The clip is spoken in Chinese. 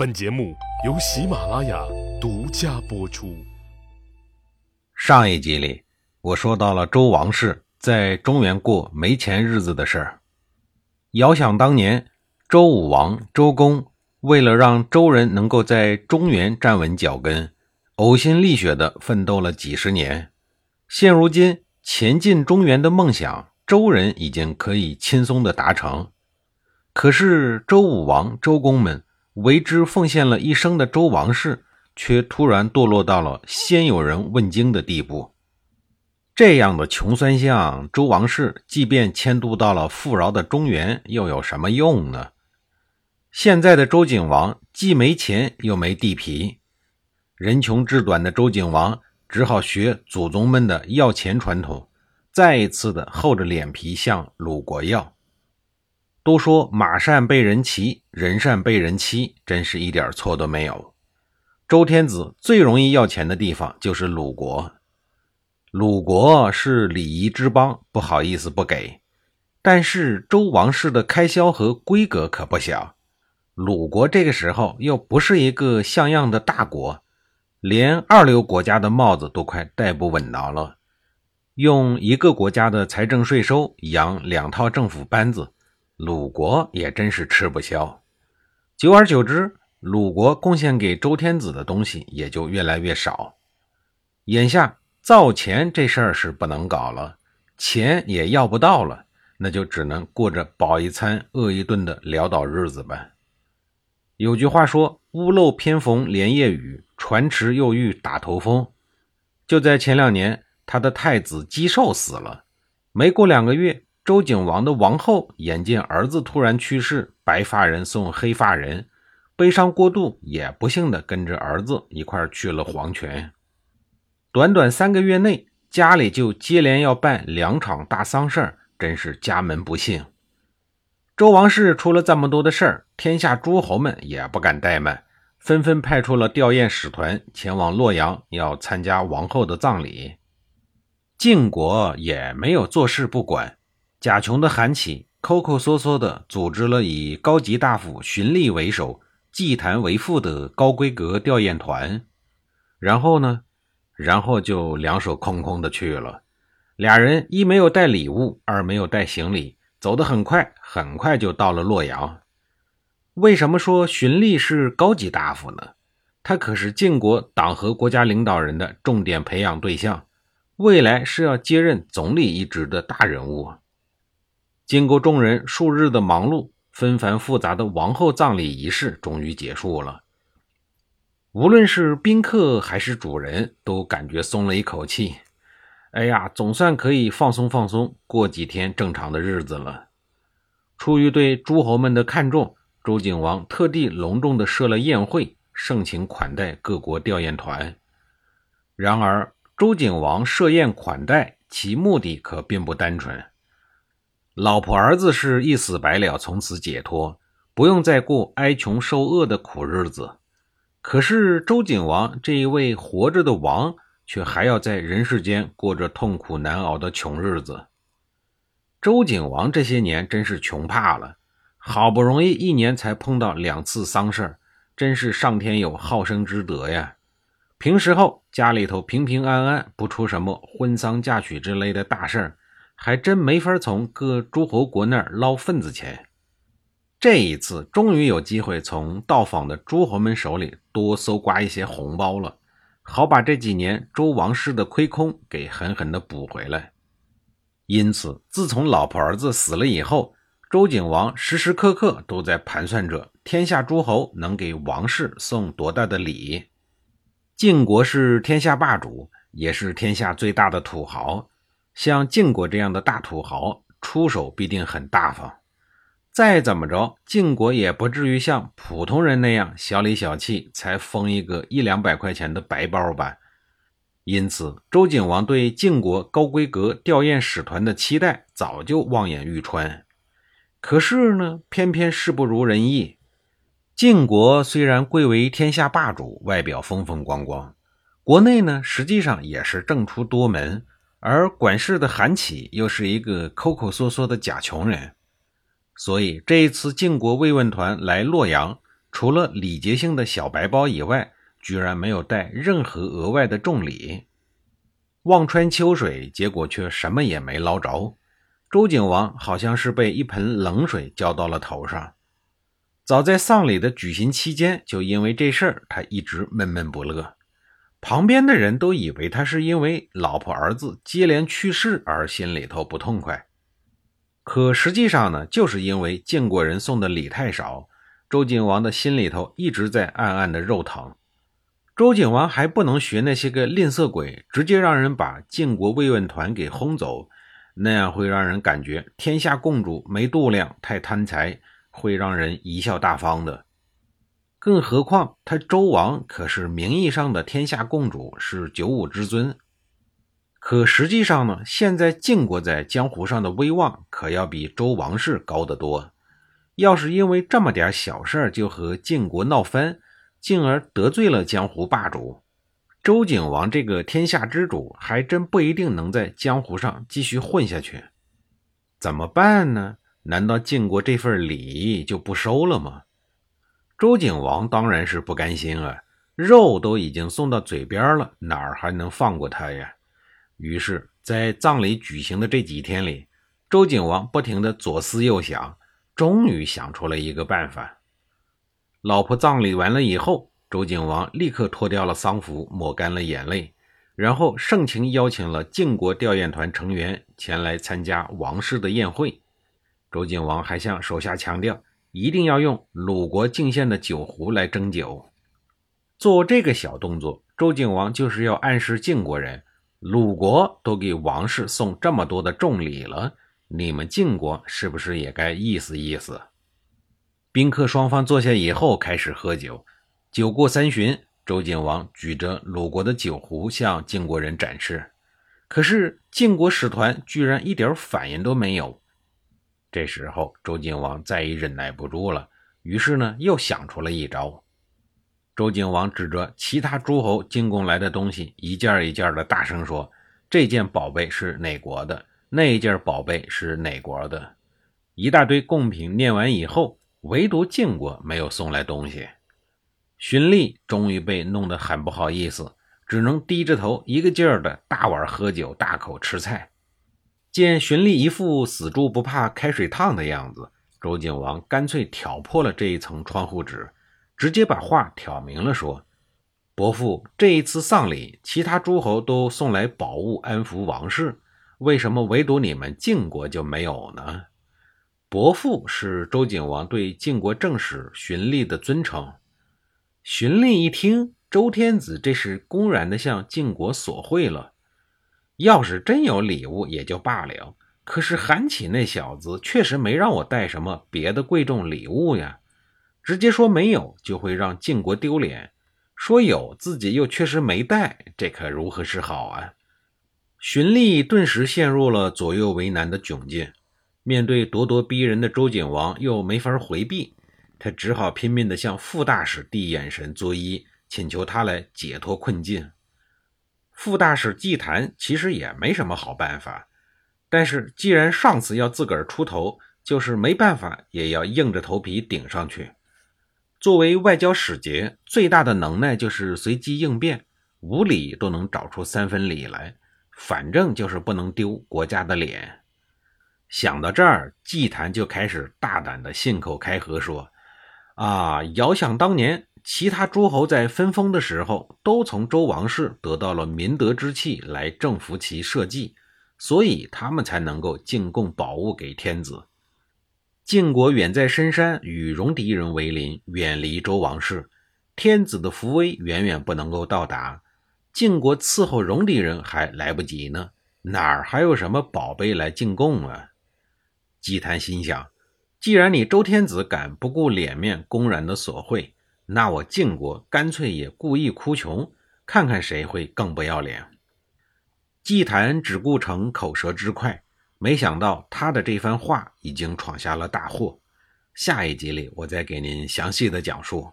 本节目由喜马拉雅独家播出。上一集里，我说到了周王室在中原过没钱日子的事儿。遥想当年，周武王周公为了让周人能够在中原站稳脚跟，呕心沥血地奋斗了几十年。现如今，前进中原的梦想，周人已经可以轻松地达成。可是，周武王、周公们。为之奉献了一生的周王室，却突然堕落到了先有人问津的地步。这样的穷酸相，周王室即便迁都到了富饶的中原，又有什么用呢？现在的周景王既没钱又没地皮，人穷志短的周景王只好学祖宗们的要钱传统，再一次的厚着脸皮向鲁国要。都说马善被人骑，人善被人欺，真是一点错都没有。周天子最容易要钱的地方就是鲁国，鲁国是礼仪之邦，不好意思不给。但是周王室的开销和规格可不小，鲁国这个时候又不是一个像样的大国，连二流国家的帽子都快戴不稳当了。用一个国家的财政税收养两套政府班子。鲁国也真是吃不消，久而久之，鲁国贡献给周天子的东西也就越来越少。眼下造钱这事儿是不能搞了，钱也要不到了，那就只能过着饱一餐饿一顿的潦倒日子吧。有句话说：“屋漏偏逢连夜雨，船迟又遇打头风。”就在前两年，他的太子姬寿死了，没过两个月。周景王的王后眼见儿子突然去世，白发人送黑发人，悲伤过度，也不幸的跟着儿子一块去了黄泉。短短三个月内，家里就接连要办两场大丧事儿，真是家门不幸。周王室出了这么多的事儿，天下诸侯们也不敢怠慢，纷纷派出了吊唁使团前往洛阳，要参加王后的葬礼。晋国也没有坐视不管。贾琼的韩起抠抠缩缩地组织了以高级大夫荀立为首、祭坛为副的高规格吊唁团，然后呢，然后就两手空空的去了。俩人一没有带礼物，二没有带行李，走得很快，很快就到了洛阳。为什么说荀立是高级大夫呢？他可是晋国党和国家领导人的重点培养对象，未来是要接任总理一职的大人物。经过众人数日的忙碌，纷繁复杂的王后葬礼仪式终于结束了。无论是宾客还是主人，都感觉松了一口气。哎呀，总算可以放松放松，过几天正常的日子了。出于对诸侯们的看重，周景王特地隆重地设了宴会，盛情款待各国吊唁团。然而，周景王设宴款待，其目的可并不单纯。老婆儿子是一死百了，从此解脱，不用再过挨穷受饿的苦日子。可是周景王这一位活着的王，却还要在人世间过着痛苦难熬的穷日子。周景王这些年真是穷怕了，好不容易一年才碰到两次丧事真是上天有好生之德呀。平时候家里头平平安安，不出什么婚丧嫁娶之类的大事儿。还真没法从各诸侯国那儿捞份子钱。这一次终于有机会从到访的诸侯们手里多搜刮一些红包了，好把这几年周王室的亏空给狠狠的补回来。因此，自从老婆儿子死了以后，周景王时时刻刻都在盘算着天下诸侯能给王室送多大的礼。晋国是天下霸主，也是天下最大的土豪。像晋国这样的大土豪出手必定很大方，再怎么着，晋国也不至于像普通人那样小里小气，才封一个一两百块钱的白包吧。因此，周景王对晋国高规格吊唁使团的期待早就望眼欲穿。可是呢，偏偏事不如人意。晋国虽然贵为天下霸主，外表风风光光，国内呢，实际上也是政出多门。而管事的韩起又是一个抠抠缩缩的假穷人，所以这一次晋国慰问团来洛阳，除了礼节性的小白包以外，居然没有带任何额外的重礼。望穿秋水，结果却什么也没捞着。周景王好像是被一盆冷水浇到了头上。早在丧礼的举行期间，就因为这事儿，他一直闷闷不乐。旁边的人都以为他是因为老婆儿子接连去世而心里头不痛快，可实际上呢，就是因为晋国人送的礼太少，周景王的心里头一直在暗暗的肉疼。周景王还不能学那些个吝啬鬼，直接让人把晋国慰问团给轰走，那样会让人感觉天下共主没度量，太贪财，会让人贻笑大方的。更何况他周王可是名义上的天下共主，是九五之尊。可实际上呢，现在晋国在江湖上的威望可要比周王室高得多。要是因为这么点小事就和晋国闹翻，进而得罪了江湖霸主，周景王这个天下之主还真不一定能在江湖上继续混下去。怎么办呢？难道晋国这份礼就不收了吗？周景王当然是不甘心啊，肉都已经送到嘴边了，哪儿还能放过他呀？于是，在葬礼举行的这几天里，周景王不停地左思右想，终于想出了一个办法。老婆葬礼完了以后，周景王立刻脱掉了丧服，抹干了眼泪，然后盛情邀请了晋国吊唁团成员前来参加王室的宴会。周景王还向手下强调。一定要用鲁国进献的酒壶来斟酒。做这个小动作，周景王就是要暗示晋国人：鲁国都给王室送这么多的重礼了，你们晋国是不是也该意思意思？宾客双方坐下以后，开始喝酒。酒过三巡，周景王举着鲁国的酒壶向晋国人展示，可是晋国使团居然一点反应都没有。这时候，周景王再也忍耐不住了，于是呢，又想出了一招。周景王指着其他诸侯进贡来的东西，一件一件的大声说：“这件宝贝是哪国的？那一件宝贝是哪国的？”一大堆贡品念完以后，唯独晋国没有送来东西。荀彧终于被弄得很不好意思，只能低着头，一个劲儿的大碗喝酒，大口吃菜。见荀彧一副死猪不怕开水烫的样子，周景王干脆挑破了这一层窗户纸，直接把话挑明了说：“伯父，这一次丧礼，其他诸侯都送来宝物安抚王室，为什么唯独你们晋国就没有呢？”伯父是周景王对晋国正史荀彧的尊称。荀彧一听，周天子这是公然的向晋国索贿了。要是真有礼物也就罢了，可是韩起那小子确实没让我带什么别的贵重礼物呀。直接说没有，就会让晋国丢脸；说有，自己又确实没带，这可如何是好啊？荀彧顿时陷入了左右为难的窘境。面对咄咄逼人的周景王，又没法回避，他只好拼命地向傅大使递眼神作揖，请求他来解脱困境。傅大使祭坛其实也没什么好办法，但是既然上司要自个儿出头，就是没办法也要硬着头皮顶上去。作为外交使节，最大的能耐就是随机应变，无理都能找出三分理来，反正就是不能丢国家的脸。想到这儿，祭坛就开始大胆的信口开河说：“啊，遥想当年。”其他诸侯在分封的时候，都从周王室得到了明德之气来征服其社稷，所以他们才能够进贡宝物给天子。晋国远在深山，与戎狄人为邻，远离周王室，天子的福威远远不能够到达。晋国伺候戎狄人还来不及呢，哪儿还有什么宝贝来进贡啊？姬谭心想，既然你周天子敢不顾脸面，公然的索贿。那我晋国干脆也故意哭穷，看看谁会更不要脸。祭坛只顾逞口舌之快，没想到他的这番话已经闯下了大祸。下一集里，我再给您详细的讲述。